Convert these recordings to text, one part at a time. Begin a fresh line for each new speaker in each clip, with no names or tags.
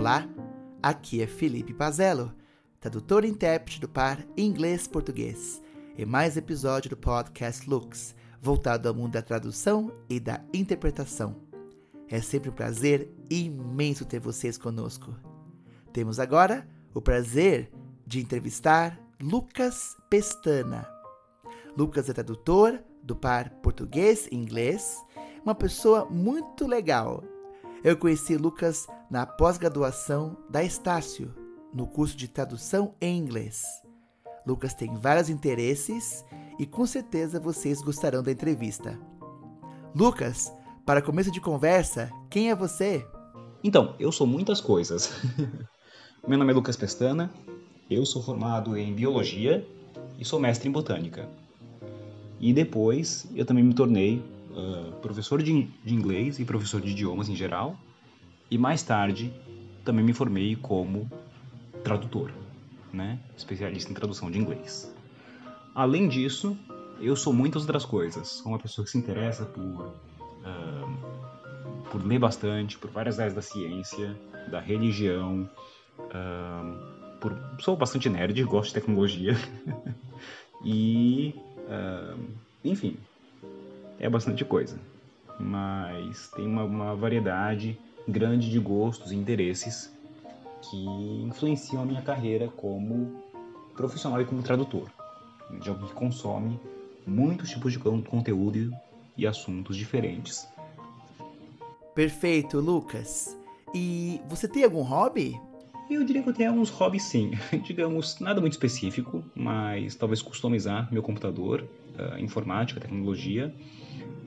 Olá, aqui é Felipe Pazello, tradutor e intérprete do par inglês-português, em mais episódio do podcast Lux, voltado ao mundo da tradução e da interpretação. É sempre um prazer imenso ter vocês conosco. Temos agora o prazer de entrevistar Lucas Pestana. Lucas é tradutor do par português e inglês, uma pessoa muito legal. Eu conheci Lucas na pós-graduação da Estácio, no curso de tradução em inglês. Lucas tem vários interesses e com certeza vocês gostarão da entrevista. Lucas, para começo de conversa, quem é você?
Então, eu sou muitas coisas. Meu nome é Lucas Pestana, eu sou formado em Biologia e sou mestre em Botânica. E depois eu também me tornei uh, professor de, de inglês e professor de idiomas em geral. E mais tarde também me formei como tradutor, né? especialista em tradução de inglês. Além disso, eu sou muitas outras coisas. Sou uma pessoa que se interessa por, uh, por ler bastante, por várias áreas da ciência, da religião. Uh, por, sou bastante nerd, gosto de tecnologia. e, uh, enfim, é bastante coisa. Mas tem uma, uma variedade grande de gostos e interesses que influenciam a minha carreira como profissional e como tradutor, de alguém que consome muitos tipos de conteúdo e assuntos diferentes.
Perfeito, Lucas. E você tem algum hobby?
Eu diria que eu tenho alguns hobbies sim. Digamos, nada muito específico, mas talvez customizar meu computador, uh, informática, tecnologia.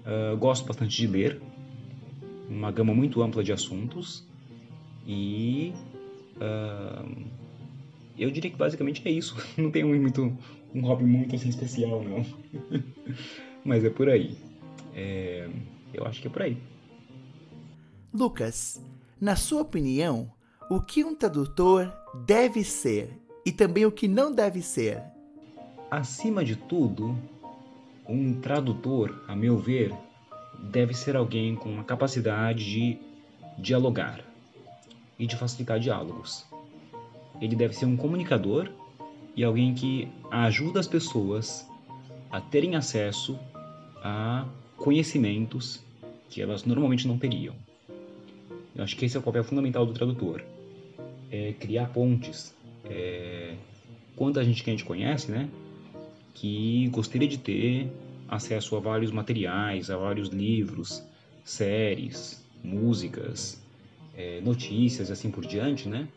Uh, gosto bastante de ler, uma gama muito ampla de assuntos. E Uh, eu diria que basicamente é isso. Não tem um, muito, um hobby muito assim especial, não. Mas é por aí. É, eu acho que é por aí.
Lucas, na sua opinião, o que um tradutor deve ser e também o que não deve ser?
Acima de tudo, um tradutor, a meu ver, deve ser alguém com uma capacidade de dialogar e de facilitar diálogos. Ele deve ser um comunicador e alguém que ajuda as pessoas a terem acesso a conhecimentos que elas normalmente não teriam. Eu acho que esse é o papel fundamental do tradutor. É criar pontes. É... Quanta gente que a gente conhece, né? Que gostaria de ter acesso a vários materiais, a vários livros, séries, músicas, é, notícias e assim por diante, né?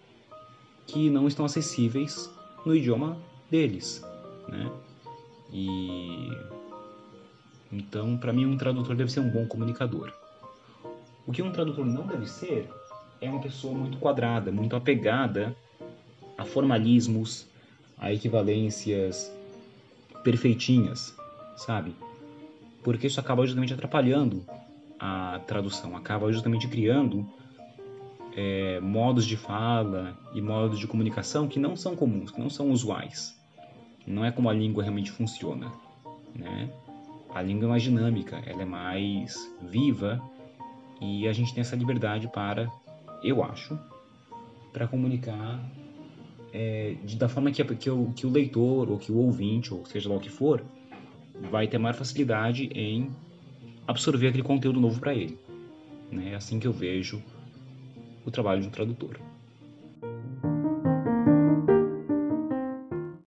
Que não estão acessíveis no idioma deles, né? E então, para mim, um tradutor deve ser um bom comunicador. O que um tradutor não deve ser é uma pessoa muito quadrada, muito apegada a formalismos, a equivalências perfeitinhas, sabe? Porque isso acaba justamente atrapalhando a tradução, acaba justamente criando é, modos de fala e modos de comunicação que não são comuns, que não são usuais. Não é como a língua realmente funciona, né? A língua é mais dinâmica, ela é mais viva e a gente tem essa liberdade para, eu acho, para comunicar é, de, da forma que, que, o, que o leitor ou que o ouvinte, ou seja lá o que for, vai ter maior facilidade em absorver aquele conteúdo novo para ele. Né? É assim que eu vejo o trabalho de um tradutor.